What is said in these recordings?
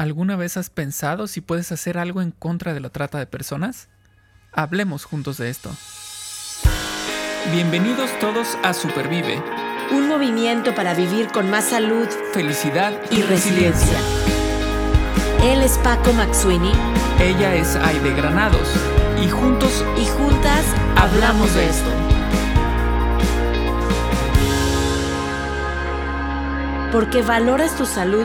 ¿Alguna vez has pensado si puedes hacer algo en contra de la trata de personas? Hablemos juntos de esto. Bienvenidos todos a Supervive. Un movimiento para vivir con más salud, felicidad y, resiliencia. Él es Paco Maxuini. Ella es Aide Granados. Y juntos y juntas hablamos de esto. Porque valoras tu salud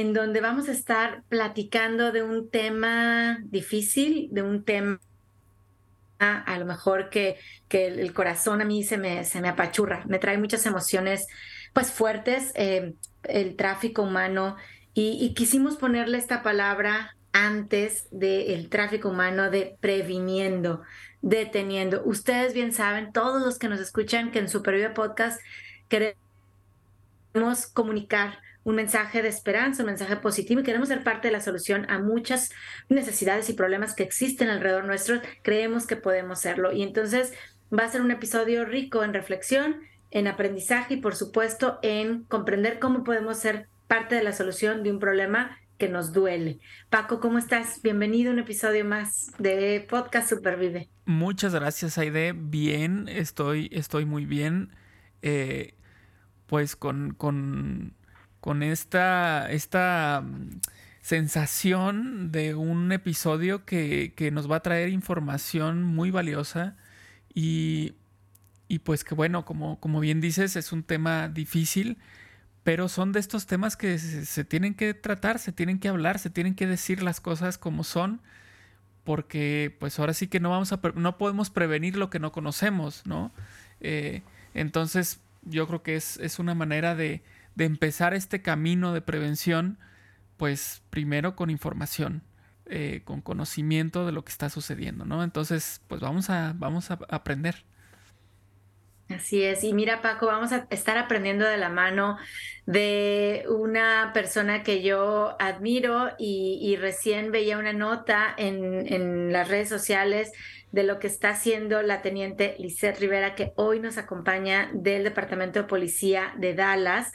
en donde vamos a estar platicando de un tema difícil, de un tema a lo mejor que, que el, corazón a mí se me, se me apachurra, me trae muchas emociones pues fuertes, eh, el tráfico humano, y, quisimos ponerle esta palabra antes del tráfico humano de previniendo, deteniendo. Ustedes bien saben, todos los que nos escuchan, que en Supervive Podcast queremos comunicar un mensaje de esperanza, un mensaje positivo y queremos ser parte de la solución a muchas necesidades y problemas que existen alrededor nuestro, creemos que podemos serlo. Y entonces va a ser un episodio rico en reflexión, en aprendizaje y por supuesto en comprender cómo podemos ser parte de la solución de un problema que nos duele. Paco, ¿cómo estás? Bienvenido a un episodio más de Podcast Supervive. Muchas gracias, Aide. Bien, estoy, estoy muy bien. Eh, pues con, con con esta, esta mm, sensación de un episodio que, nos va a traer información muy valiosa y, pues que bueno, como, como bien dices, es un tema difícil, pero son de estos temas que se, tienen que tratar, se tienen que hablar, se tienen que decir las cosas como son, porque pues ahora sí que no vamos a, no podemos prevenir lo que no conocemos, ¿no? Eh, entonces yo creo que es, es una manera de, de empezar este camino de prevención, pues primero con información, eh, con conocimiento de lo que está sucediendo, ¿no? Entonces, pues vamos a, vamos a aprender. Así es, y mira Paco, vamos a estar aprendiendo de la mano de una persona que yo admiro y, recién veía una nota en, en, las redes sociales de lo que está haciendo la teniente Lisette Rivera, que hoy nos acompaña del Departamento de Policía de Dallas.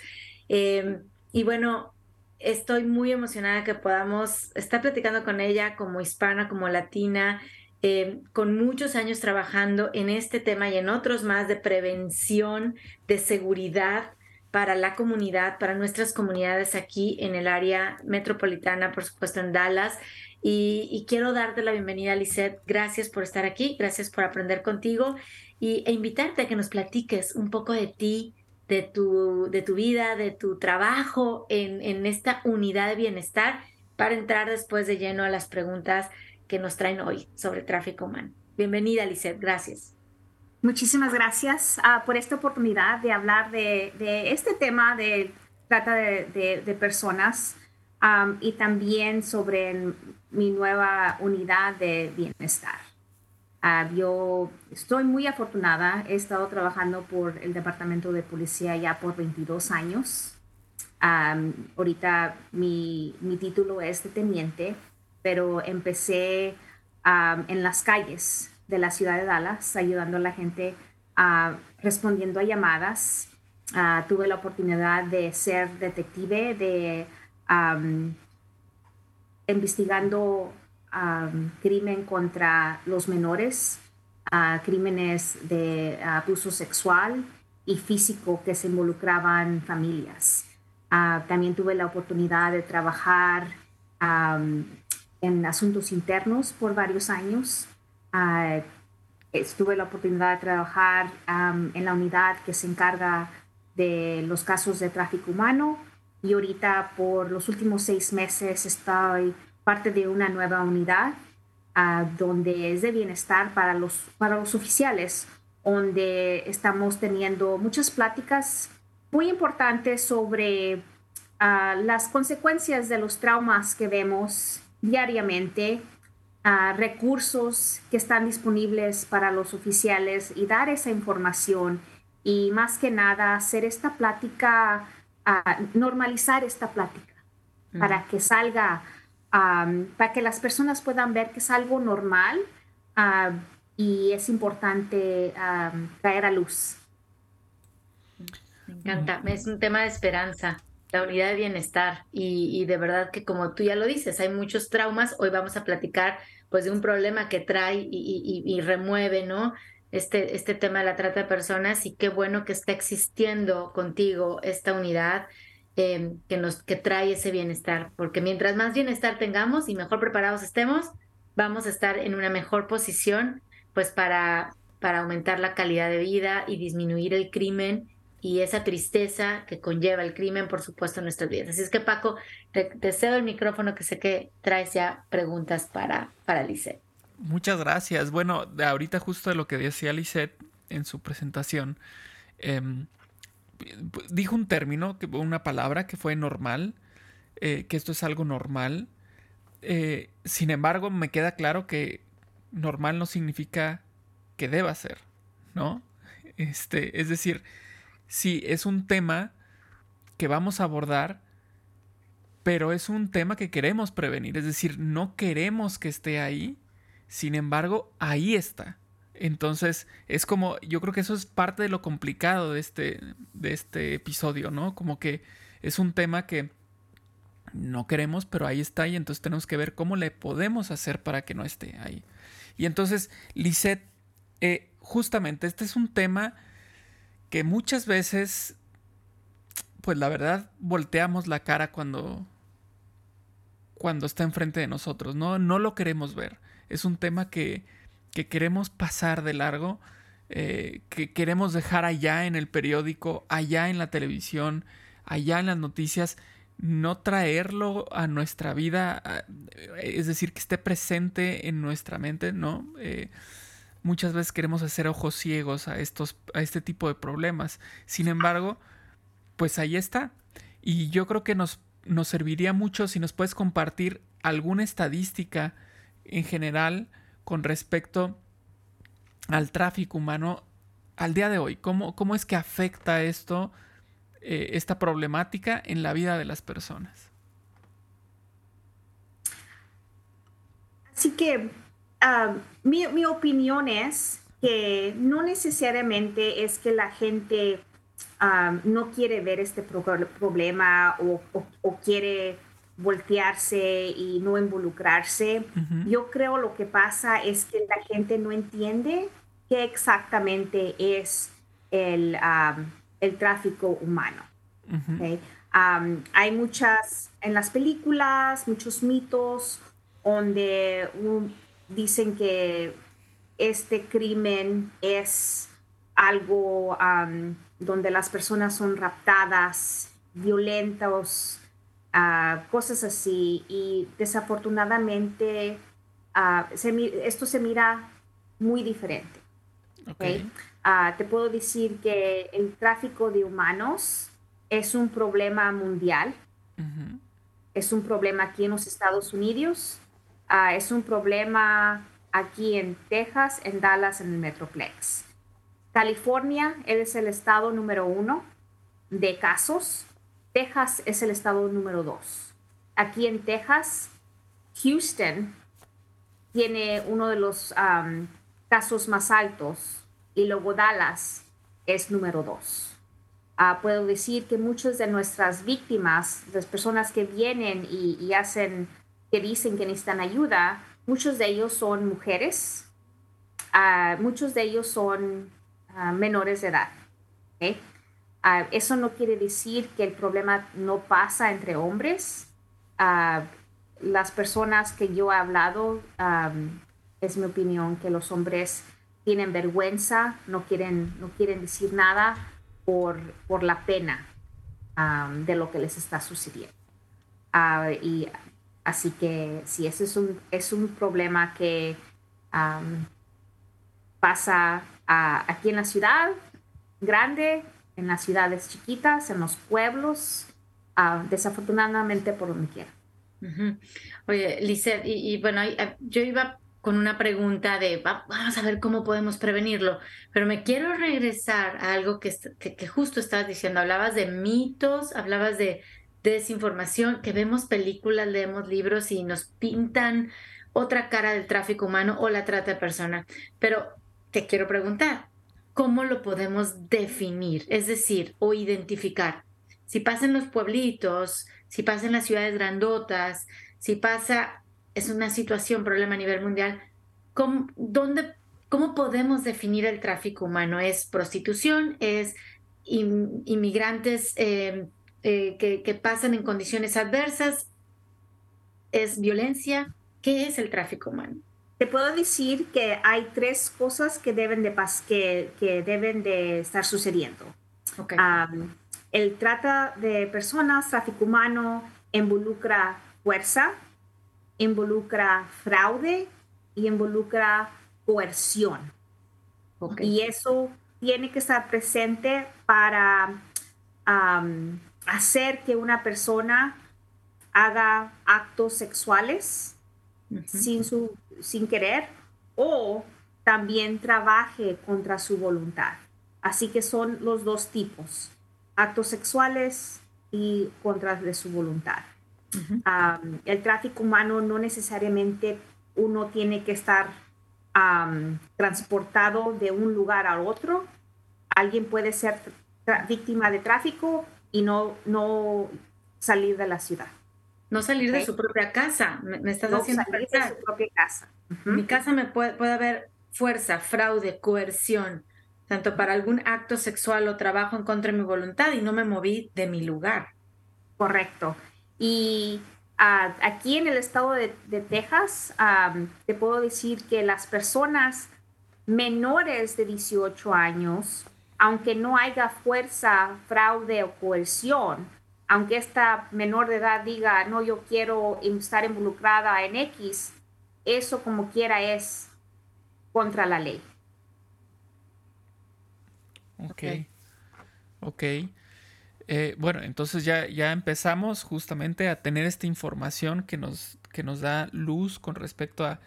Em, y bueno, estoy muy emocionada que podamos estar platicando con ella como hispana, como latina, em, con muchos años trabajando en este tema y en otros más de prevención, de seguridad para la comunidad, para nuestras comunidades aquí en el área metropolitana, por supuesto en Dallas. Y, quiero darte la bienvenida, Lisette. Gracias por estar aquí, gracias por aprender contigo y, e invitarte a que nos platiques un poco de ti, de tu, de tu vida, de tu trabajo en, en esta unidad de bienestar para entrar después de lleno a las preguntas que nos traen hoy sobre tráfico humano. Bienvenida, Lisette, gracias. Muchísimas gracias uh, por esta oportunidad de hablar de, de este tema de trata de, de, personas y también sobre mi nueva unidad de bienestar. Ah, yo estoy muy afortunada, he estado trabajando por el Departamento de Policía ya por 22 años. ahorita mi, mi, título es de teniente, pero empecé en las calles de la ciudad de Dallas ayudando a la gente a respondiendo a llamadas. Ah, tuve la oportunidad de ser detective, de investigando crimen contra los menores, crímenes de abuso sexual y físico que se involucraban familias. también tuve la oportunidad de trabajar en asuntos internos por varios años. tuve la oportunidad de trabajar en la unidad que se encarga de los casos de tráfico humano y ahorita por los últimos seis meses estoy parte de una nueva unidad uh, donde es de bienestar para los, para los oficiales, donde estamos teniendo muchas pláticas muy importantes sobre uh, las consecuencias de los traumas que vemos diariamente, uh, recursos que están disponibles para los oficiales y dar esa información y más que nada hacer esta plática, normalizar esta plática para que salga, um, para que las personas puedan ver que es algo normal uh, y es importante um, traer a luz. Me encanta, es un tema de esperanza la unidad de bienestar y, de verdad que como tú ya lo dices, hay muchos traumas. Hoy vamos a platicar pues de un problema que trae y, remueve, ¿no? Este, este tema de la trata de personas y qué bueno que está existiendo contigo esta unidad em, que nos que trae ese bienestar, porque mientras más bienestar tengamos y mejor preparados estemos, vamos a estar en una mejor posición pues para para aumentar la calidad de vida y disminuir el crimen y esa tristeza que conlleva el crimen, por supuesto, en nuestras vidas. Así es que, Paco, te, cedo el micrófono que sé que traes ya preguntas para, para Lisette. Muchas gracias. Bueno, ahorita justo de lo que decía Lisette en su presentación, em, dijo un término, una palabra que fue normal, eh, que esto es algo normal. Eh, sin embargo, me queda claro que normal no significa que deba ser, ¿no? Este, es decir, sí, es un tema que vamos a abordar, pero es un tema que queremos prevenir, es decir, no queremos que esté ahí, sin embargo, ahí está. Entonces, es como, yo creo que eso es parte de lo complicado de este, de este episodio, ¿no? Como que es un tema que no queremos, pero ahí está y entonces tenemos que ver cómo le podemos hacer para que no esté ahí. Y entonces, Lisette, eh, justamente este es un tema que muchas veces, pues la verdad, volteamos la cara cuando, cuando está enfrente de nosotros, ¿no? No lo queremos ver. Es un tema que, que queremos pasar de largo, eh, que queremos dejar allá en el periódico, allá en la televisión, allá en las noticias, no traerlo a nuestra vida, es decir, que esté presente en nuestra mente, ¿no? Eh, muchas veces queremos hacer ojos ciegos a, estos, a este tipo de problemas. Sin embargo, pues ahí está. Y yo creo que nos, nos serviría mucho si nos puedes compartir alguna estadística en general con respecto al tráfico humano al día de hoy. ¿Cómo, cómo es que afecta esto, eh, esta problemática en la vida de las personas? Así que Ah, mi, mi, opinión es que no necesariamente es que la gente ah, no quiere ver este problema o, o, quiere voltearse y no involucrarse. Yo creo lo que pasa es que la gente no entiende qué exactamente es el, el tráfico humano. hay muchas, en las películas, muchos mitos donde un, dicen que este crimen es algo donde las personas son raptadas, violentos, ah, cosas así. Y desafortunadamente ah, esto se mira muy diferente. Ah, te puedo decir que el tráfico de humanos es un problema mundial. Es un problema aquí en los Estados Unidos Ah, es un problema aquí en Texas, en Dallas, en el Metroplex. California es el estado número uno de casos. Texas es el estado número dos. Aquí en Texas, Houston tiene uno de los casos más altos y luego Dallas es número dos. Ah, puedo decir que muchas de nuestras víctimas, las personas que vienen y hacen que dicen que necesitan ayuda, muchos de ellos son mujeres, ah, muchos de ellos son ah, menores de edad. Ah, eso no quiere decir que el problema no pasa entre hombres. las personas que yo he hablado, es mi opinión que los hombres tienen vergüenza, no quieren, no quieren decir nada por, por la pena de lo que les está sucediendo. y Así que sí, ese es un, es un problema que pasa aquí en la ciudad grande, en las ciudades chiquitas, en los pueblos, desafortunadamente por donde quiera. Oye, Lizeth, y, bueno, yo iba con una pregunta de vamos a ver cómo podemos prevenirlo, pero me quiero regresar a algo que, que, justo estabas diciendo, hablabas de mitos, hablabas de desinformación, que vemos películas, leemos libros y nos pintan otra cara del tráfico humano o la trata de personas. Pero te quiero preguntar, ¿cómo lo podemos definir? Es decir, o identificar. Si pasa en los pueblitos, si pasa en las ciudades grandotas, si pasa, es una situación, problema a nivel mundial, ¿cómo, dónde, ¿cómo podemos definir el tráfico humano? ¿Es prostitución? ¿Es inmigrantes eh, eh, que, que pasan en condiciones adversas? ¿Es violencia? ¿Qué es el tráfico humano? Te puedo decir que hay tres cosas que deben de, que, que deben de estar sucediendo. el trata de personas, tráfico humano, involucra fuerza, involucra fraude y involucra coerción. Y eso tiene que estar presente para hacer que una persona haga actos sexuales sin, su, sin querer o también trabaje contra su voluntad. Así que son los dos tipos, actos sexuales y contra de su voluntad. el tráfico humano no necesariamente uno tiene que estar transportado de un lugar a otro. Alguien puede ser víctima de tráfico y no, no salir de la ciudad. No salir de su propia casa. Me, estás haciendo salir de su propia casa. Mi casa me puede, puede haber fuerza, fraude, coerción, tanto para algún acto sexual o trabajo en contra de mi voluntad y no me moví de mi lugar. Correcto. Y ah, aquí en el estado de, Texas, te puedo decir que las personas menores de 18 años, aunque no haya fuerza, fraude o coerción, aunque esta menor de edad diga, no, yo quiero estar involucrada en X, eso como quiera es contra la ley. Ok. Ok. Eh, bueno, entonces ya, ya empezamos justamente a tener esta información que nos, que nos da luz con respecto a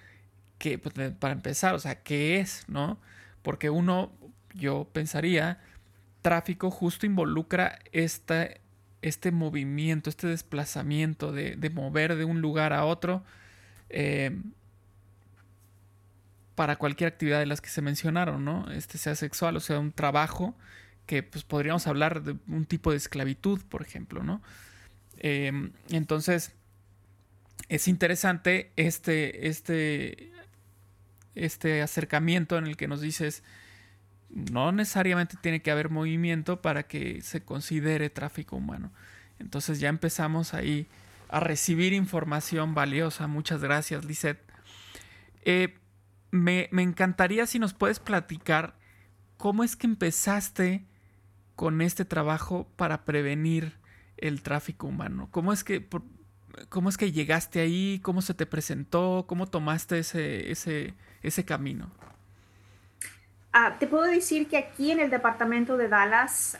qué, pues, para empezar, o sea, qué es, ¿no? Porque uno, yo pensaría, tráfico justo involucra esta este movimiento, este desplazamiento de, mover de un lugar a otro eh, para cualquier actividad de las que se mencionaron, ¿no? Este sea sexual o sea un trabajo que pues podríamos hablar de un tipo de esclavitud, por ejemplo, ¿no? Em, entonces, es interesante este, este, este acercamiento en el que nos dices, no necesariamente tiene que haber movimiento para que se considere tráfico humano. Entonces ya empezamos ahí a recibir información valiosa. Muchas gracias, Lisette. Eh, me, encantaría si nos puedes platicar cómo es que empezaste con este trabajo para prevenir el tráfico humano. ¿Cómo es que, cómo es que llegaste ahí? ¿Cómo se te presentó? ¿Cómo tomaste ese, ese, ese camino? Ah, te puedo decir que aquí en el departamento de Dallas,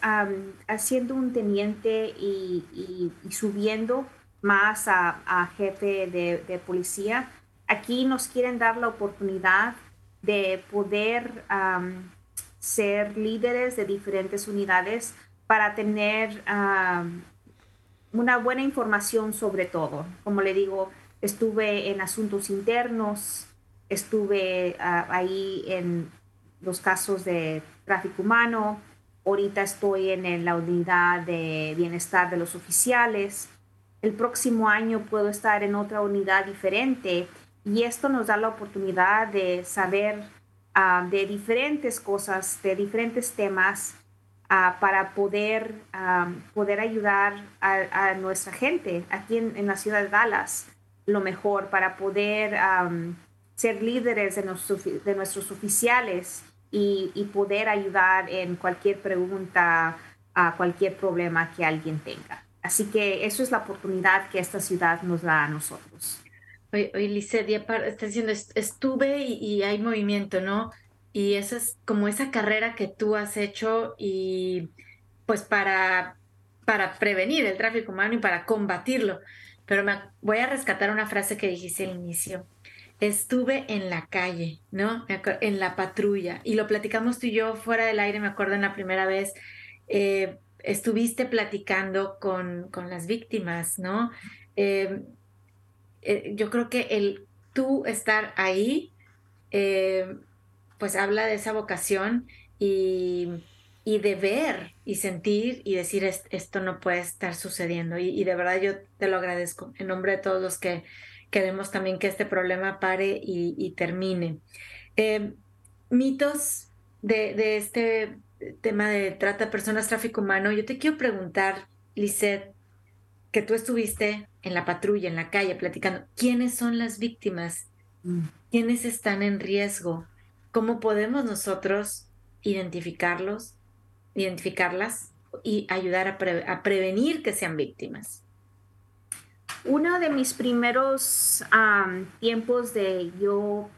haciendo un teniente y, subiendo más a, jefe de, policía, aquí nos quieren dar la oportunidad de poder ser líderes de diferentes unidades para tener una buena información sobre todo. Como le digo, estuve en asuntos internos, estuve ah, ahí en los casos de tráfico humano. Ahorita estoy en la unidad de bienestar de los oficiales. El próximo año puedo estar en otra unidad diferente y esto nos da la oportunidad de saber ah, de diferentes cosas, de diferentes temas ah, para poder, ah, poder ayudar a, nuestra gente aquí en, la ciudad de Dallas lo mejor, para poder ser líderes de, de nuestros oficiales y, poder ayudar en cualquier pregunta, a cualquier problema que alguien tenga. Así que eso es la oportunidad que esta ciudad nos da a nosotros. Oye, oye está diciendo, estuve y, hay movimiento, ¿no? Y esa es como esa carrera que tú has hecho y pues para, para prevenir el tráfico humano y para combatirlo. pero me voy a rescatar una frase que dijiste al inicio. Estuve en la calle, ¿no? En la patrulla. Y lo platicamos tú y yo fuera del aire, me acuerdo en la primera vez. Eh, estuviste platicando con, con, las víctimas, ¿no? Eh, eh, yo creo que el tú estar ahí, pues habla de esa vocación y, y de ver y sentir y decir esto no puede estar sucediendo. Y, de verdad yo te lo agradezco en nombre de todos los que queremos también que este problema pare y, termine. Eh, mitos de, este tema de trata de personas, tráfico humano. Yo te quiero preguntar, Lisette, que tú estuviste en la patrulla, en la calle, platicando, ¿quiénes son las víctimas? Mm. ¿Quiénes están en riesgo? ¿Cómo podemos nosotros identificarlos, identificarlas y ayudar a, prevenir que sean víctimas. Uno de mis primeros tiempos de yo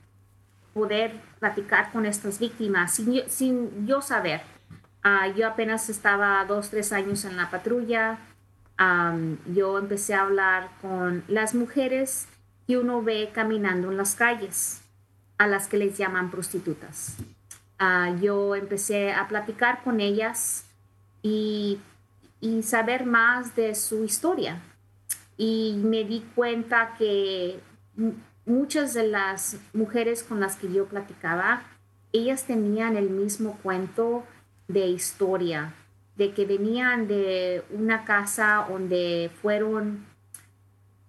poder platicar con estas víctimas sin yo, saber. Ah, yo apenas estaba dos, tres años en la patrulla. yo empecé a hablar con las mujeres que uno ve caminando en las calles, a las que les llaman prostitutas. Ah, yo empecé a platicar con ellas y, saber más de su historia. Y me di cuenta que muchas de las mujeres con las que yo platicaba, ellas tenían el mismo cuento de historia, de que venían de una casa donde fueron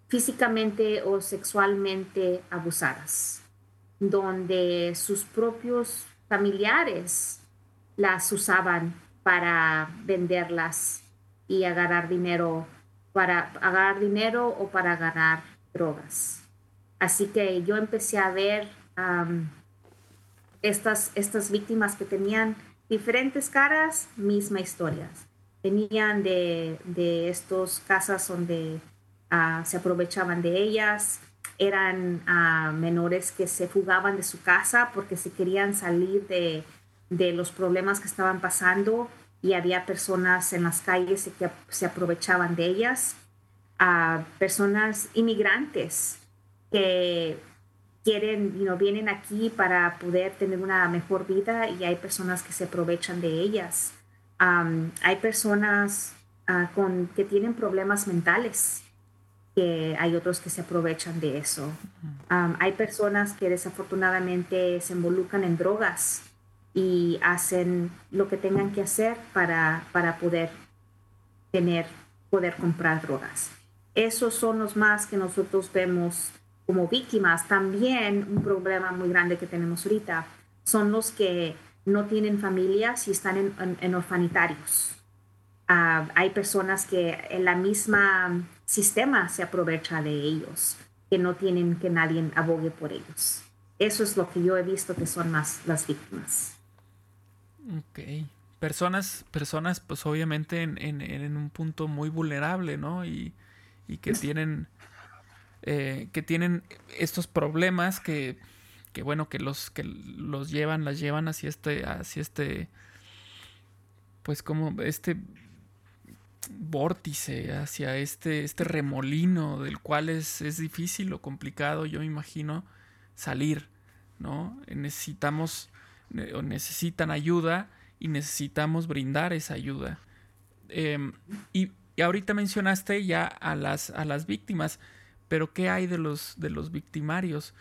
físicamente o sexualmente abusadas, donde sus propios familiares las usaban para venderlas y agarrar dinero, para agarrar dinero o para ganar drogas. Así que yo empecé a ver estas, estas víctimas que tenían diferentes caras, misma historias. Venían de, de estos casas donde ah, se aprovechaban de ellas, eran ah, menores que se fugaban de su casa porque se querían salir de, los problemas que estaban pasando y había personas en las calles que se aprovechaban de ellas, a personas inmigrantes que quieren, you vienen aquí para poder tener una mejor vida y hay personas que se aprovechan de ellas. hay personas ah, con, que tienen problemas mentales que hay otros que se aprovechan de eso. hay personas que desafortunadamente se involucran en drogas y hacen lo que tengan que hacer para, para poder tener, poder comprar drogas. Esos son los más que nosotros vemos como víctimas. También un problema muy grande que tenemos ahorita son los que no tienen familias y están en, en, orfanitarios. Ah, hay personas que en la misma sistema se aprovecha de ellos, que no tienen que nadie abogue por ellos. Eso es lo que yo he visto que son más las víctimas. Ok. Personas, personas pues obviamente en, un punto muy vulnerable, ¿no? Y, que tienen, eh, que tienen estos problemas que, que, bueno, que los, que los llevan, las llevan hacia este, hacia este, pues como este vórtice, hacia este, este remolino del cual es, es difícil o complicado, yo me imagino, salir, ¿no? Necesitamos o necesitan ayuda y necesitamos brindar esa ayuda. Em, y, ahorita mencionaste ya a las, a las víctimas, pero ¿qué hay de los, de los victimarios?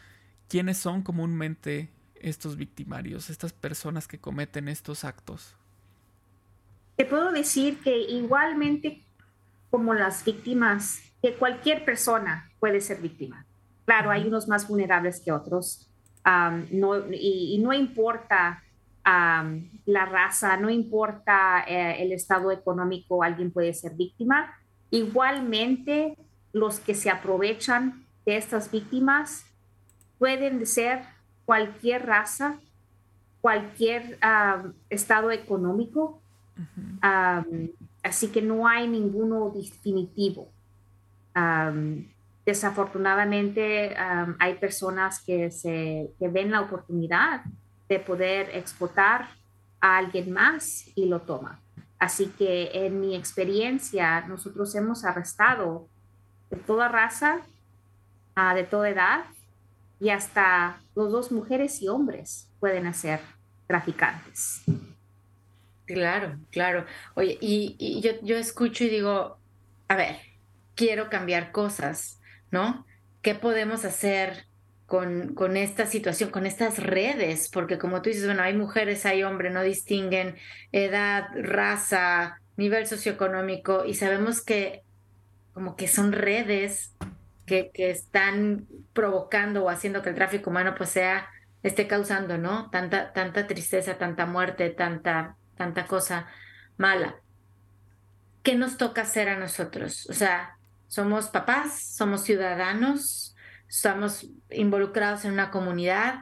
¿Quiénes son comúnmente estos victimarios, estas personas que cometen estos actos? te puedo decir que igualmente como las víctimas, que cualquier persona puede ser víctima. Claro, hay unos más vulnerables que otros, no, y, no importa la raza, no importa eh, el estado económico, alguien puede ser víctima. Igualmente, los que se aprovechan de estas víctimas pueden ser cualquier raza, cualquier estado económico, así que no hay ninguno definitivo. Desafortunadamente hay personas que, se, ven la oportunidad de poder explotar a alguien más y lo toman. Así que en mi experiencia, nosotros hemos arrestado de toda raza, ah, de toda edad, y hasta los dos mujeres y hombres pueden ser traficantes. Claro, claro. Oye, y, yo, yo escucho y digo, a ver, quiero cambiar cosas, ¿no? ¿Qué podemos hacer con, con, esta situación, con estas redes? Porque como tú dices, bueno, hay mujeres, hay hombres, no distinguen edad, raza, nivel socioeconómico y sabemos que como que son redes que, que están provocando o haciendo que el tráfico humano pues sea, esté causando, ¿no? Tanta, tanta tristeza, tanta muerte, tanta, tanta cosa mala. ¿Qué nos toca hacer a nosotros? O sea, somos papás, somos ciudadanos, estamos involucrados en una comunidad.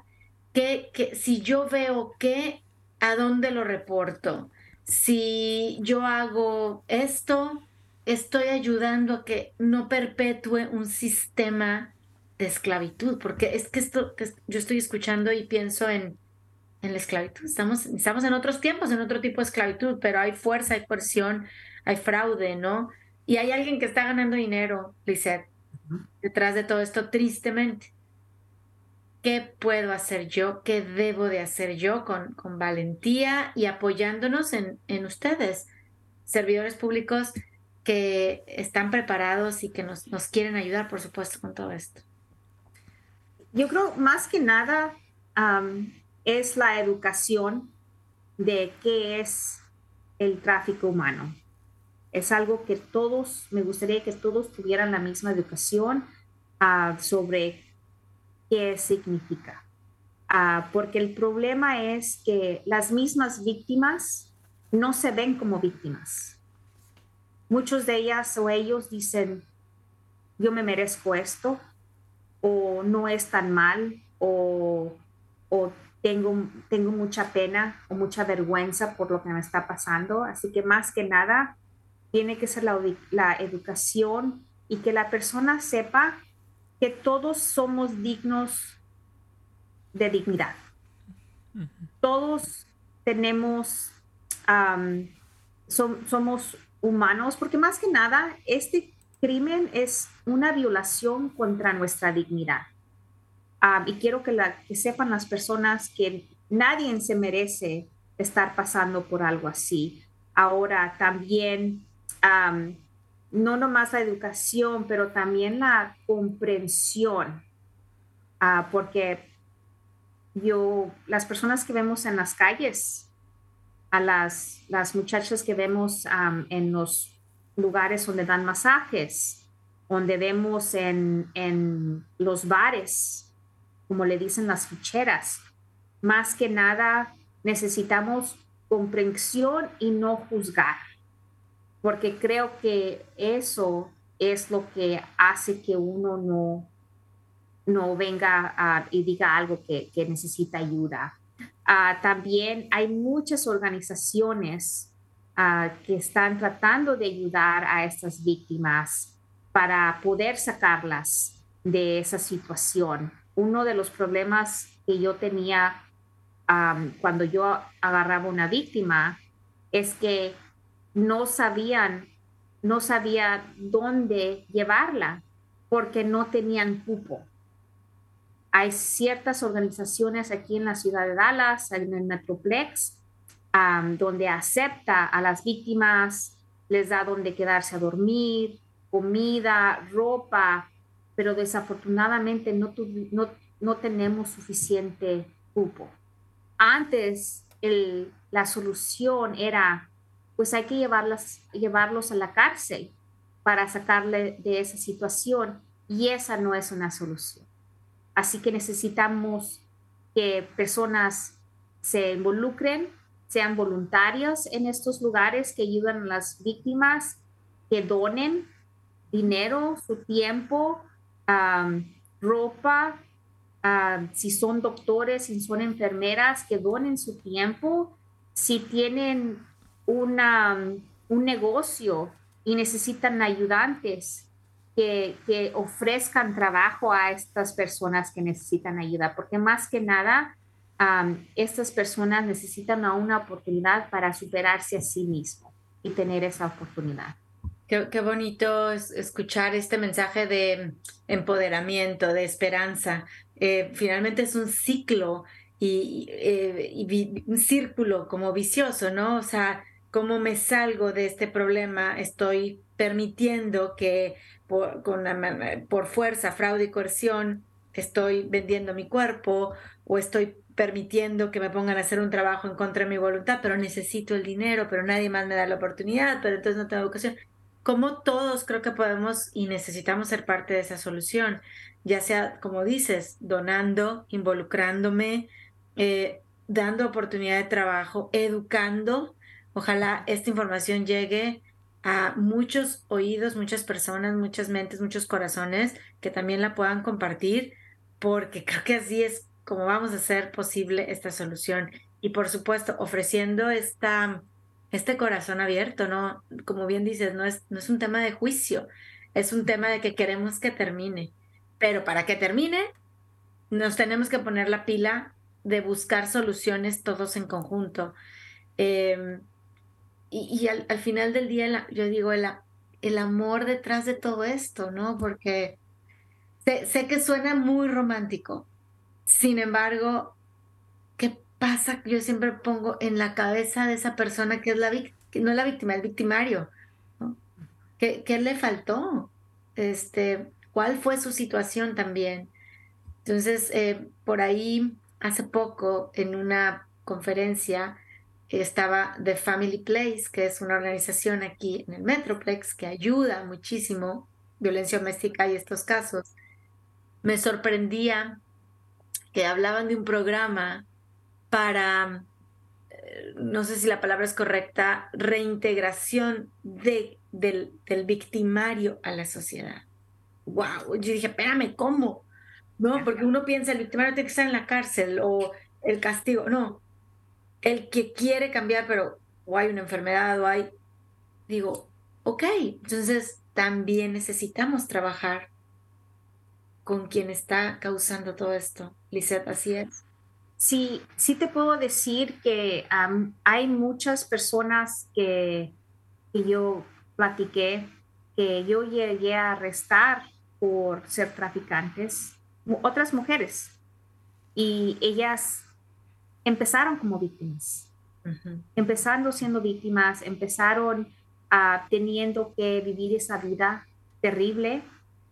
Que, que si yo veo que, ¿a dónde lo reporto? Si yo hago esto, estoy ayudando a que no perpetúe un sistema de esclavitud, porque es que esto yo estoy escuchando y pienso en, en la esclavitud. Estamos, estamos en otros tiempos, en otro tipo de esclavitud, pero hay fuerza, hay coerción, hay fraude, ¿no? Y hay alguien que está ganando dinero, Lisette, detrás de todo esto, tristemente. ¿Qué puedo hacer yo? ¿Qué debo de hacer yo con, con valentía y apoyándonos en, en ustedes, servidores públicos que están preparados y que nos, nos quieren ayudar, por supuesto, con todo esto? Yo creo más que nada es la educación de qué es el tráfico humano. Es algo que todos, me gustaría que todos tuvieran la misma educación ah, sobre qué significa. Ah, porque el problema es que las mismas víctimas no se ven como víctimas. Muchos de ellas o ellos dicen, yo me merezco esto, o no es tan mal, o, o tengo, tengo mucha pena o mucha vergüenza por lo que me está pasando. Así que más que nada, tiene que ser la, la educación y que la persona sepa que todos somos dignos de dignidad. Todos tenemos, somos humanos, porque más que nada, este crimen es una violación contra nuestra dignidad. Y quiero que, la, que sepan las personas que nadie se merece estar pasando por algo así. Ahora también, no nomás la educación, pero también la comprensión, ah, porque yo, las personas que vemos en las calles, a las, las muchachas que vemos en los lugares donde dan masajes, donde vemos en, en los bares, como le dicen las ficheras. Más que nada necesitamos comprensión y no juzgar, porque creo que eso es lo que hace que uno no, no venga y diga algo que, que necesita ayuda. Ah, también hay muchas organizaciones ah, que están tratando de ayudar a estas víctimas para poder sacarlas de esa situación uno de los problemas que yo tenía cuando yo agarraba una víctima es que no sabían, no sabía dónde llevarla porque no tenían cupo. Hay ciertas organizaciones aquí en la ciudad de Dallas, en el Metroplex, donde acepta a las víctimas, les da donde quedarse a dormir, comida, ropa, pero desafortunadamente no, no, tenemos suficiente cupo. Antes la solución era, pues hay que llevarlas, llevarlos a la cárcel para sacarle de esa situación y esa no es una solución. Así que necesitamos que personas se involucren, sean voluntarios en estos lugares que ayudan a las víctimas, que donen dinero, su tiempo, ropa, si son doctores, si son enfermeras, que donen su tiempo, si tienen una, un negocio y necesitan ayudantes, que, que, ofrezcan trabajo a estas personas que necesitan ayuda, porque más que nada, estas personas necesitan una oportunidad para superarse a sí mismo y tener esa oportunidad. Qué, bonito escuchar este mensaje de empoderamiento, de esperanza. Eh, finalmente es un ciclo y, eh, un círculo como vicioso, ¿no? O sea, ¿cómo me salgo de este problema? Estoy permitiendo que por, fuerza, fraude y coerción, estoy vendiendo mi cuerpo o estoy permitiendo que me pongan a hacer un trabajo en contra de mi voluntad, pero necesito el dinero, pero nadie más me da la oportunidad, pero entonces no tengo educación. Como todos creo que podemos y necesitamos ser parte de esa solución, ya sea, como dices, donando, involucrándome, eh, dando oportunidad de trabajo, educando. Ojalá esta información llegue a muchos oídos, muchas personas, muchas mentes, muchos corazones que también la puedan compartir, porque creo que así es como vamos a hacer posible esta solución. Y por supuesto, ofreciendo esta, este corazón abierto, ¿no? Como bien dices, no es, no es un tema de juicio, es un tema de que queremos que termine. Pero para que termine, nos tenemos que poner la pila de buscar soluciones todos en conjunto. Em, y, al, final del día, yo digo, el, el amor detrás de todo esto, ¿no? Porque sé, sé que suena muy romántico, sin embargo, ¿qué pasa? Yo siempre pongo en la cabeza de esa persona que es la no es la víctima, el victimario. ¿Qué, ¿Qué, le faltó? Este, ¿Cuál fue su situación también? Entonces, eh, por ahí, hace poco, en una conferencia, estaba The Family Place, que es una organización aquí en el Metroplex que ayuda muchísimo violencia doméstica y estos casos. Me sorprendía que hablaban de un programa para, eh, no sé si la palabra es correcta, reintegración de, del, del victimario a la sociedad. ¡Wow! Yo dije, espérame, ¿cómo? No, porque uno piensa, el victimario tiene que estar en la cárcel o el castigo. No, el que quiere cambiar, pero o hay una enfermedad o hay, digo, ok, entonces también necesitamos trabajar con quien está causando todo esto. Lisette, así es. Sí, sí te puedo decir que hay muchas personas que, que, yo platiqué, que yo llegué a arrestar por ser traficantes, otras mujeres, y ellas empezaron como víctimas. Empezando siendo víctimas, empezaron uh, teniendo que vivir esa vida terrible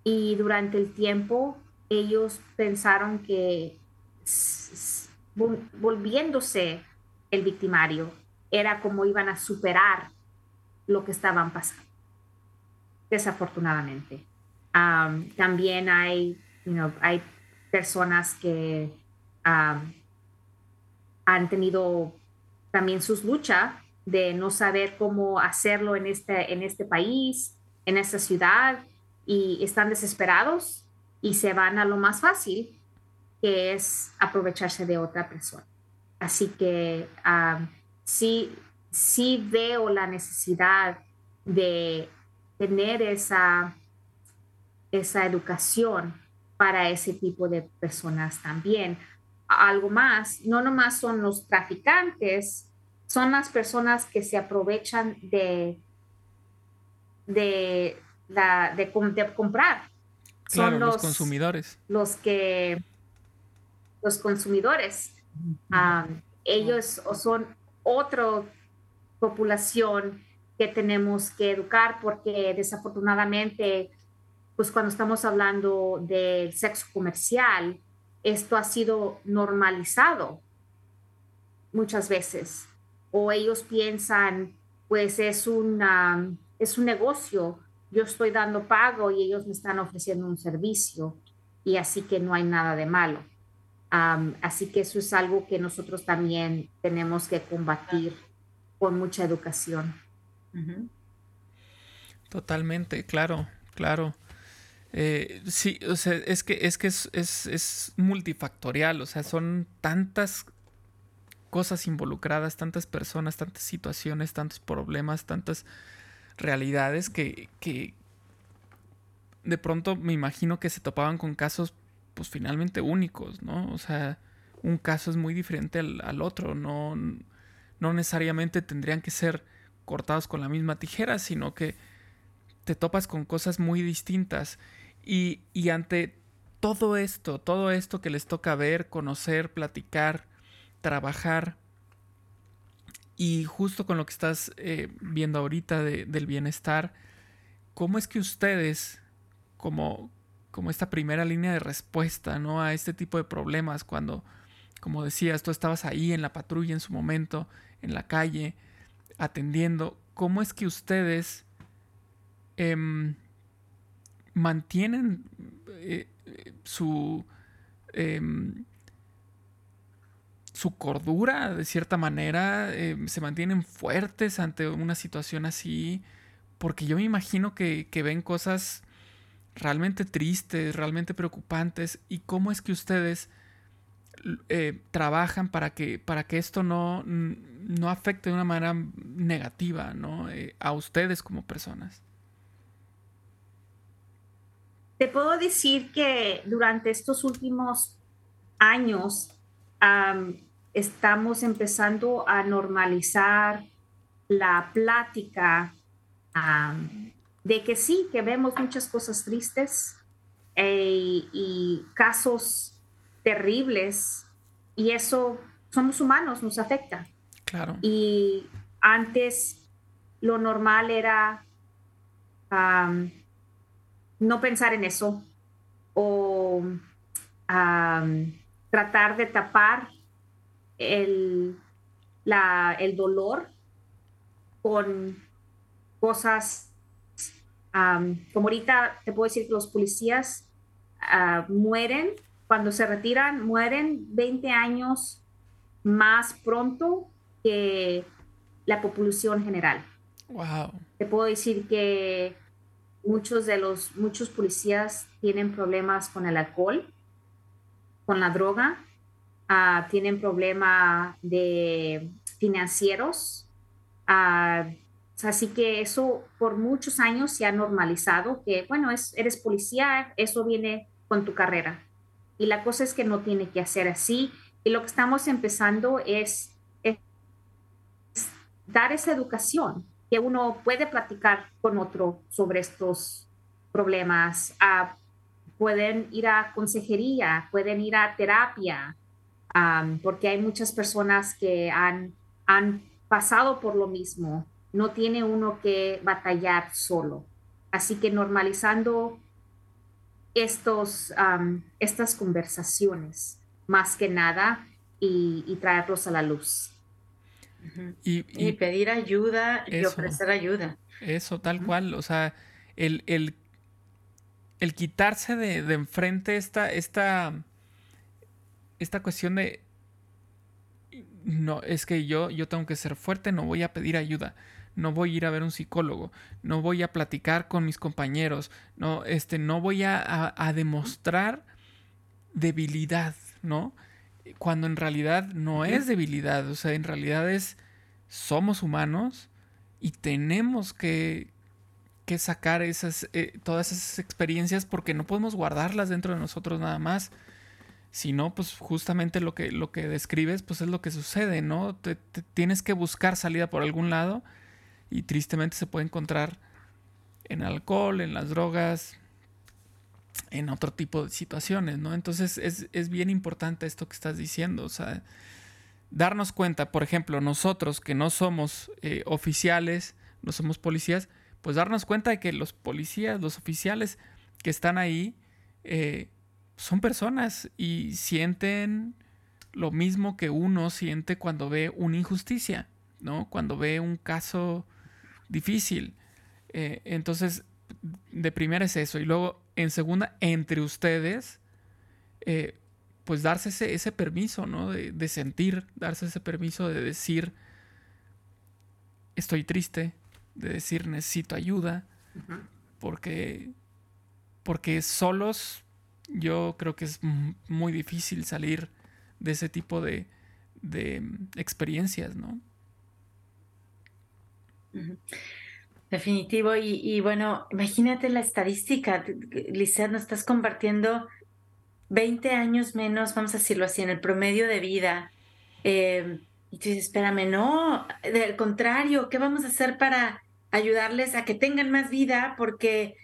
y durante el tiempo ellos pensaron que volviéndose el victimario era como iban a superar lo que estaban pasando. Desafortunadamente. también hay, hay personas que han tenido también sus luchas de no saber cómo hacerlo en este, en este país, en esta ciudad, y están desesperados y se van a lo más fácil, que es aprovecharse de otra persona. Así que sí, sí veo la necesidad de tener esa, esa educación para ese tipo de personas también. Algo más, no nomás son los traficantes, son las personas que se aprovechan de, de, la, de, de comprar. Son los, consumidores. Los que, los consumidores, ellos son otra población que tenemos que educar porque desafortunadamente, pues cuando estamos hablando del sexo comercial, esto ha sido normalizado muchas veces. O ellos piensan, pues es, una, es un negocio yo estoy dando pago y ellos me están ofreciendo un servicio y así que no hay nada de malo. así que eso es algo que nosotros también tenemos que combatir con mucha educación. Totalmente, claro, claro. Eh, sí, o sea, es que es que es, es, multifactorial, o sea, son tantas cosas involucradas, tantas personas, tantas situaciones, tantos problemas, tantas realidades que, que de pronto me imagino que se topaban con casos pues finalmente únicos, ¿no? O sea, un caso es muy diferente al, otro, no, no necesariamente tendrían que ser cortados con la misma tijera, sino que te topas con cosas muy distintas. Y, ante todo esto, todo esto que les toca ver, conocer, platicar, trabajar, y justo con lo que estás eh, viendo ahorita del bienestar, ¿cómo es que ustedes, como, como esta primera línea de respuesta ¿no? a este tipo de problemas, cuando, como decías, tú estabas ahí en la patrulla en su momento, en la calle, atendiendo, ¿cómo es que ustedes em, mantienen eh, su... Em, su cordura, de cierta manera, em, se mantienen fuertes ante una situación así, porque yo me imagino que, ven cosas realmente tristes, realmente preocupantes, y cómo es que ustedes eh, trabajan para que, para que esto no, no afecte de una manera negativa ¿no? Eh, a ustedes como personas. Te puedo decir que durante estos últimos años estamos empezando a normalizar la plática de que sí, que vemos muchas cosas tristes eh, y casos terribles y eso somos humanos, nos afecta. Claro. Y antes lo normal era no pensar en eso o tratar de tapar el, el dolor con cosas como ahorita te puedo decir que los policías ah, mueren, cuando se retiran, mueren 20 años más pronto que la población general. Wow. Te puedo decir que muchos de los, muchos policías tienen problemas con el alcohol, con la droga, uh, tienen problemas de financieros. Así que eso por muchos años se ha normalizado, que bueno, es, eres policía, eso viene con tu carrera. Y la cosa es que no tiene que hacer así. Y lo que estamos empezando es dar esa educación, que uno puede platicar con otro sobre estos problemas, pueden ir a consejería, pueden ir a terapia, porque hay muchas personas que han, han pasado por lo mismo. No tiene uno que batallar solo. Así que normalizando estos, estas conversaciones, más que nada, y, traerlos a la luz. Y, pedir ayuda y ofrecer ayuda. Eso, tal cual. O sea, el, el el quitarse de, enfrente esta, esta, esta cuestión de, no, es que yo, yo tengo que ser fuerte, no voy a pedir ayuda, no voy a ir a ver un psicólogo, no voy a platicar con mis compañeros, no, este, no voy a, a demostrar debilidad, ¿no? Cuando en realidad no es debilidad, o sea, en realidad es, somos humanos y tenemos que, que sacar esas, eh, todas esas experiencias porque no podemos guardarlas dentro de nosotros nada más. Si no, pues justamente lo que, lo que describes, pues es lo que sucede, ¿no? Te, tienes que buscar salida por algún lado y tristemente se puede encontrar en alcohol, en las drogas, en otro tipo de situaciones, ¿no? Entonces es, bien importante esto que estás diciendo, o sea, darnos cuenta, por ejemplo, nosotros que no somos eh, oficiales, no somos policías, pues darnos cuenta de que los policías, los oficiales que están ahí, eh, son personas y sienten lo mismo que uno siente cuando ve una injusticia, ¿no? Cuando ve un caso difícil. Eh, entonces, de primera es eso. Y luego, en segunda, entre ustedes, eh, pues darse ese, ese permiso, ¿no? De, de, sentir, darse ese permiso de decir, estoy triste, de decir necesito ayuda, porque, porque solos yo creo que es muy difícil salir de ese tipo de, de experiencias, ¿no? Definitivo. Y, bueno, imagínate la estadística, Lizeth, nos estás compartiendo 20 años menos, vamos a decirlo así, en el promedio de vida. Eh, y tú dices, espérame, no, del contrario, ¿qué vamos a hacer para ayudarles a que tengan más vida porque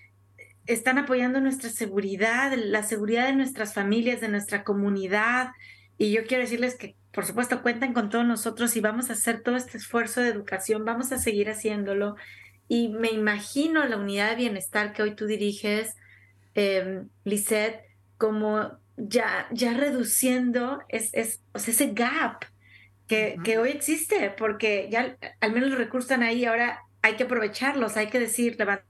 están apoyando nuestra seguridad, la seguridad de nuestras familias, de nuestra comunidad. Y yo quiero decirles que, por supuesto, cuentan con todos nosotros y vamos a hacer todo este esfuerzo de educación, vamos a seguir haciéndolo. Y me imagino la unidad de bienestar que hoy tú diriges, eh, Lisette, como ya, ya reduciendo es, es, ese gap que, que, hoy existe, porque ya al menos los recursos están ahí, ahora hay que aprovecharlos, hay que decir, levantar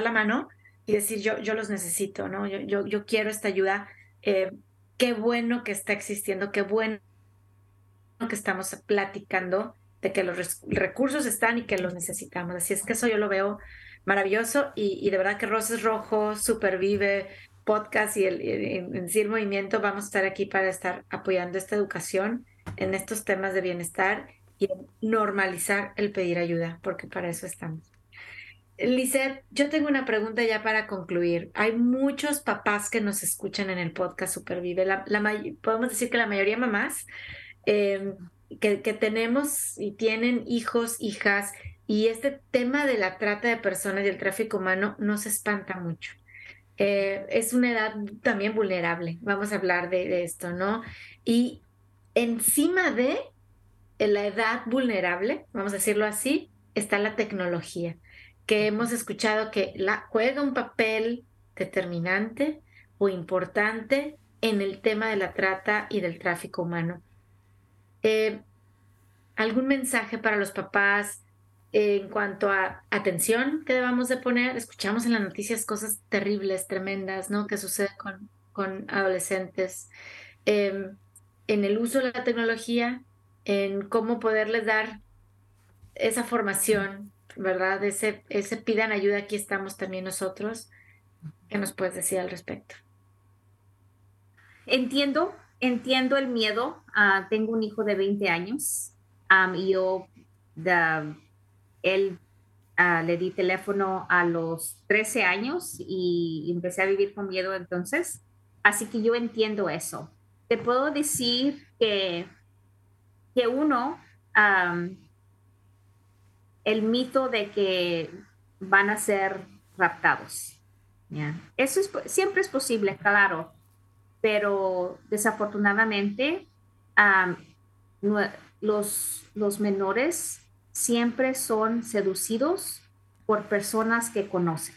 la mano y decir, yo, yo los necesito, ¿no? Yo, yo, yo quiero esta ayuda. Eh, qué bueno que está existiendo, qué bueno que estamos platicando de que los recursos están y que los necesitamos. Así es que eso yo lo veo maravilloso y, y de verdad que Roses Rojo, Supervive, podcast y el, en sí el movimiento vamos a estar aquí para estar apoyando esta educación en estos temas de bienestar y normalizar el pedir ayuda, porque para eso estamos. Lizeth, yo tengo una pregunta ya para concluir. Hay muchos papás que nos escuchan en el podcast Supervive. La, podemos decir que la mayoría mamás em, que, que tenemos y tienen hijos, hijas, y este tema de la trata de personas y el tráfico humano nos espanta mucho. Eh, es una edad también vulnerable, vamos a hablar de, de, esto, ¿no? Y encima de la edad vulnerable, vamos a decirlo así, está la tecnología que hemos escuchado que la, juega un papel determinante o importante en el tema de la trata y del tráfico humano. Eh, ¿Algún mensaje para los papás en cuanto a atención que debamos de poner? Escuchamos en las noticias cosas terribles, tremendas, ¿no? Que suceden con, adolescentes. Em, en el uso de la tecnología, en cómo poderles dar esa formación ¿verdad? Ese, ese pidan ayuda, aquí estamos también nosotros. ¿Qué nos puedes decir al respecto? Entiendo, entiendo el miedo. Ah, tengo un hijo de 20 años y yo, él ah, le di teléfono a los 13 años y empecé a vivir con miedo entonces. Así que yo entiendo eso. Te puedo decir que, que uno, el mito de que van a ser raptados. Eso siempre es posible, claro, pero desafortunadamente los, menores siempre son seducidos por personas que conocen.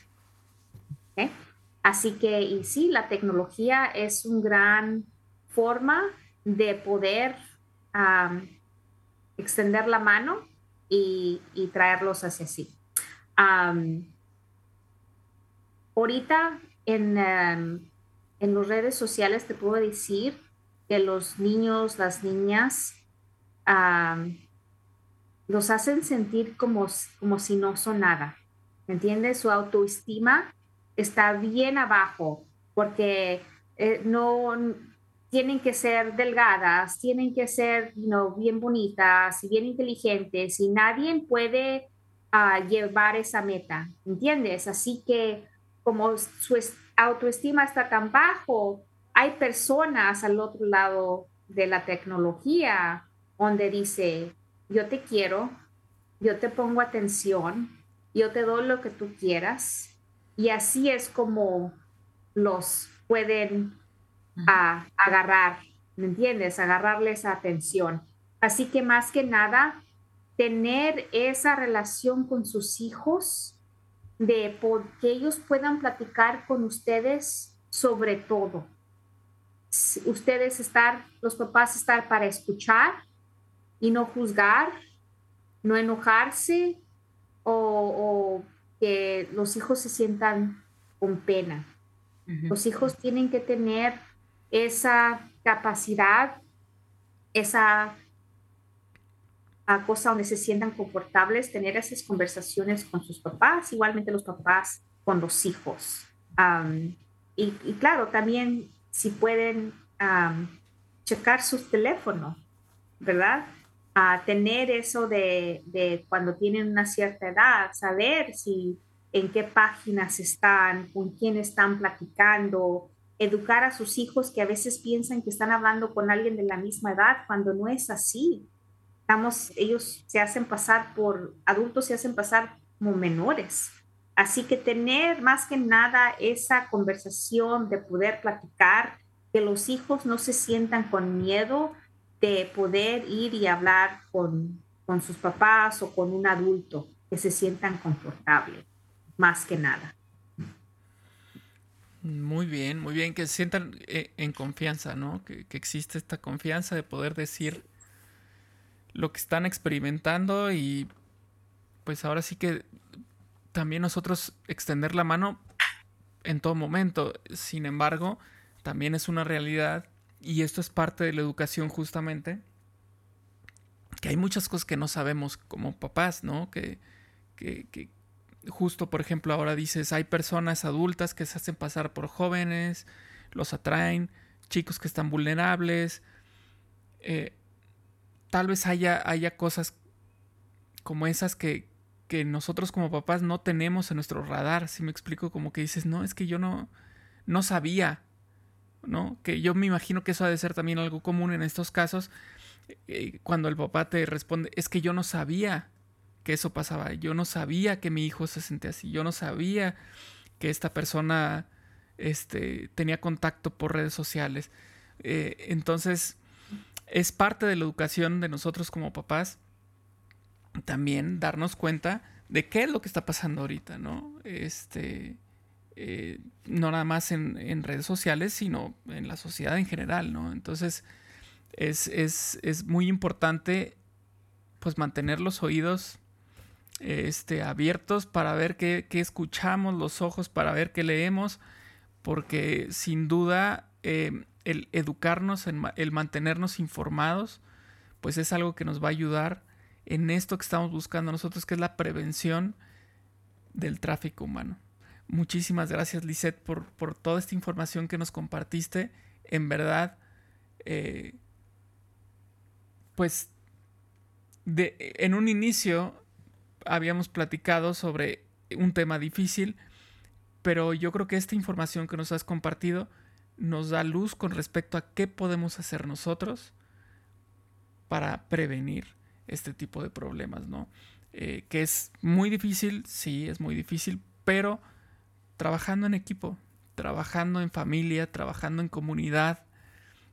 Así que, y sí, la tecnología es una gran forma de poder extender la mano y, traerlos hacia sí. ahorita en, em, en las redes sociales te puedo decir que los niños, las niñas, los hacen sentir como, como si no son nada. ¿Me entiendes? Su autoestima está bien abajo porque eh, no, tienen que ser delgadas, tienen que ser bien bonitas y bien inteligentes y nadie puede ah, llevar esa meta, ¿entiendes? Así que como su autoestima está tan bajo, hay personas al otro lado de la tecnología donde dice, yo te quiero, yo te pongo atención, yo te doy lo que tú quieras y así es como los pueden a agarrar, ¿me entiendes? Agarrarle esa atención. Así que más que nada, tener esa relación con sus hijos, de que ellos puedan platicar con ustedes sobre todo. Ustedes estar, los papás estar para escuchar y no juzgar, no enojarse o, o que los hijos se sientan con pena. Los hijos tienen que tener esa capacidad, esa cosa donde se sientan confortables, tener esas conversaciones con sus papás, igualmente los papás con los hijos. y, claro, también si pueden checar sus teléfonos, ¿verdad? A tener eso de, de, cuando tienen una cierta edad, saber si en qué páginas están, con quién están platicando, educar a sus hijos que a veces piensan que están hablando con alguien de la misma edad cuando no es así. Estamos, ellos se hacen pasar por, adultos se hacen pasar como menores. Así que tener más que nada esa conversación de poder platicar, que los hijos no se sientan con miedo de poder ir y hablar con, con sus papás o con un adulto, que se sientan confortables, más que nada. Muy bien, muy bien, que se sientan eh, en confianza, ¿no? Que, que, existe esta confianza de poder decir lo que están experimentando y pues ahora sí que también nosotros extender la mano en todo momento. Sin embargo, también es una realidad y esto es parte de la educación justamente, que hay muchas cosas que no sabemos como papás, ¿no? Que, que, justo, por ejemplo, ahora dices, hay personas adultas que se hacen pasar por jóvenes, los atraen, chicos que están vulnerables. Eh, tal vez haya, haya cosas como esas que, que nosotros como papás no tenemos en nuestro radar. Si me explico, como que dices, no, es que yo no, no sabía, ¿no? Que yo me imagino que eso ha de ser también algo común en estos casos, eh, cuando el papá te responde, es que yo no sabía que eso pasaba. Yo no sabía que mi hijo se sentía así. Yo no sabía que esta persona este, tenía contacto por redes sociales. Eh, entonces, es parte de la educación de nosotros como papás también darnos cuenta de qué es lo que está pasando ahorita, ¿no? Este, eh, no nada más en, en, redes sociales, sino en la sociedad en general, ¿no? Entonces, es, es, es muy importante pues mantener los oídos este, abiertos para ver qué, escuchamos, los ojos para ver qué leemos, porque sin duda em, el educarnos, el mantenernos informados, pues es algo que nos va a ayudar en esto que estamos buscando nosotros, que es la prevención del tráfico humano. Muchísimas gracias, Lisette, por, por toda esta información que nos compartiste. En verdad, eh, pues de, en un inicio habíamos platicado sobre un tema difícil, pero yo creo que esta información que nos has compartido nos da luz con respecto a qué podemos hacer nosotros para prevenir este tipo de problemas, ¿no? Eh, que es muy difícil, sí, es muy difícil, pero trabajando en equipo, trabajando en familia, trabajando en comunidad,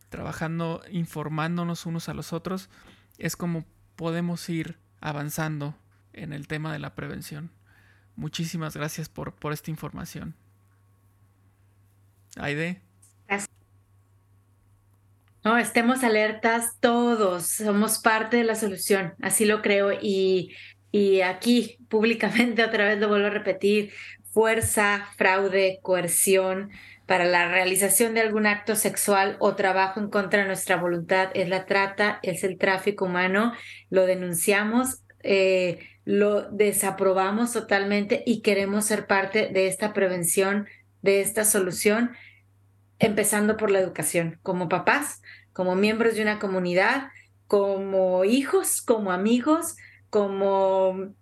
trabajando, informándonos unos a los otros, es como podemos ir avanzando en el tema de la prevención. Muchísimas gracias por, por esta información. Aide. Estemos alertas todos, somos parte de la solución, así lo creo. Y, y aquí públicamente otra vez lo vuelvo a repetir, fuerza, fraude, coerción para la realización de algún acto sexual o trabajo en contra de nuestra voluntad es la trata, es el tráfico humano, lo denunciamos. Eh, lo desaprobamos totalmente y queremos ser parte de esta prevención, de esta solución, empezando por la educación, como papás, como miembros de una comunidad, como hijos, como amigos, como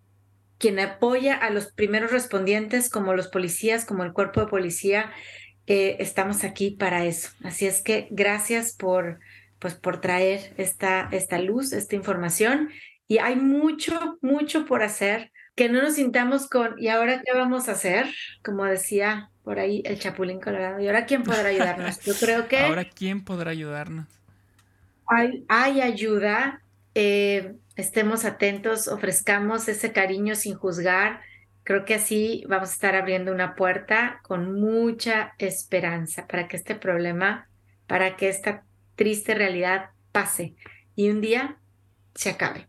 quien apoya a los primeros respondientes, como los policías, como el cuerpo de policía, estamos aquí para eso. Así es que gracias por, pues, por traer esta, esta luz, esta información y hay mucho, mucho por hacer, que no nos sintamos con, ¿y ahora qué vamos a hacer? Como decía por ahí el Chapulín Colorado, ¿y ahora quién podrá ayudarnos? Yo creo que... Ahora quién podrá ayudarnos. Hay, ayuda, eh, estemos atentos, ofrezcamos ese cariño sin juzgar. Creo que así vamos a estar abriendo una puerta con mucha esperanza para que este problema, para que esta triste realidad pase y un día se acabe.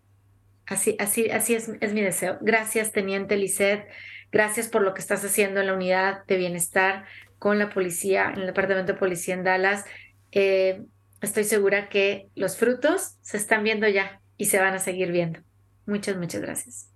Así, así, así es, es mi deseo. Gracias, Teniente Lisset. Gracias por lo que estás haciendo en la unidad de bienestar con la policía, en el departamento de policía en Dallas. Eh, estoy segura que los frutos se están viendo ya y se van a seguir viendo. Muchas, muchas gracias.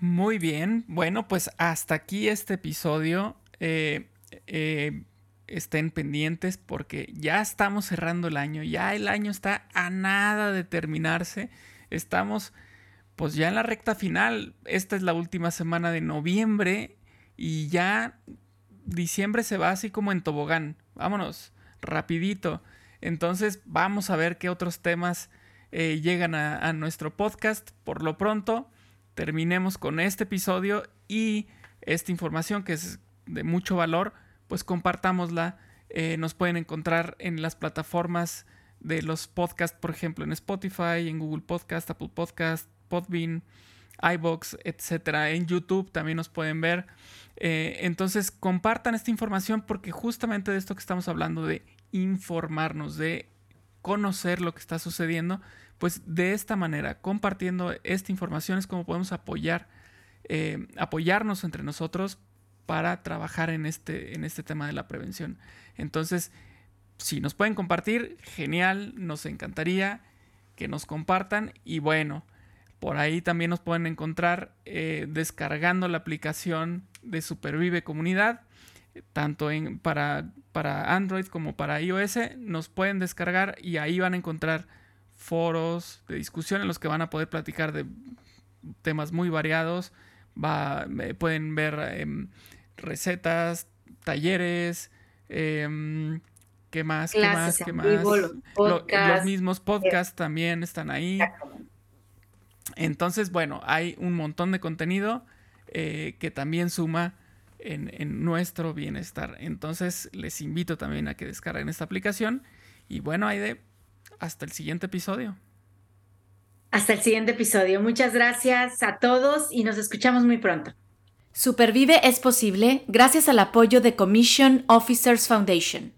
Muy bien. Bueno, pues hasta aquí este episodio. Eh, eh, estén pendientes porque ya estamos cerrando el año, ya el año está a nada de terminarse, estamos pues ya en la recta final, esta es la última semana de noviembre y ya diciembre se va así como en tobogán, vámonos, rapidito. Entonces vamos a ver qué otros temas eh, llegan a, nuestro podcast. Por lo pronto, terminemos con este episodio y esta información que es de mucho valor, pues compartámosla. Eh, nos pueden encontrar en las plataformas de los podcasts, por ejemplo, en Spotify, en Google Podcast, Apple Podcast, Podbean, iBox, etcétera. En YouTube también nos pueden ver. Eh, entonces, compartan esta información porque justamente de esto que estamos hablando, de informarnos, de conocer lo que está sucediendo, pues de esta manera, compartiendo esta información es como podemos apoyar, eh, apoyarnos entre nosotros para trabajar en este, en este tema de la prevención. Entonces, si nos pueden compartir, genial, nos encantaría que nos compartan y bueno, por ahí también nos pueden encontrar eh, descargando la aplicación de Supervive Comunidad, tanto en, para, para Android como para iOS. Nos pueden descargar y ahí van a encontrar foros de discusión en los que van a poder platicar de temas muy variados. Va, pueden ver em, recetas, talleres, em, ¿qué más? ¿Qué más? ¿Qué más? los, mismos podcasts también están ahí. Entonces, bueno, hay un montón de contenido eh, que también suma en, nuestro bienestar. Entonces, les invito también a que descarguen esta aplicación. Y bueno, Aide, hasta el siguiente episodio. Hasta el siguiente episodio. Muchas gracias a todos y nos escuchamos muy pronto. Supervive es posible gracias al apoyo de Commission Officers Foundation.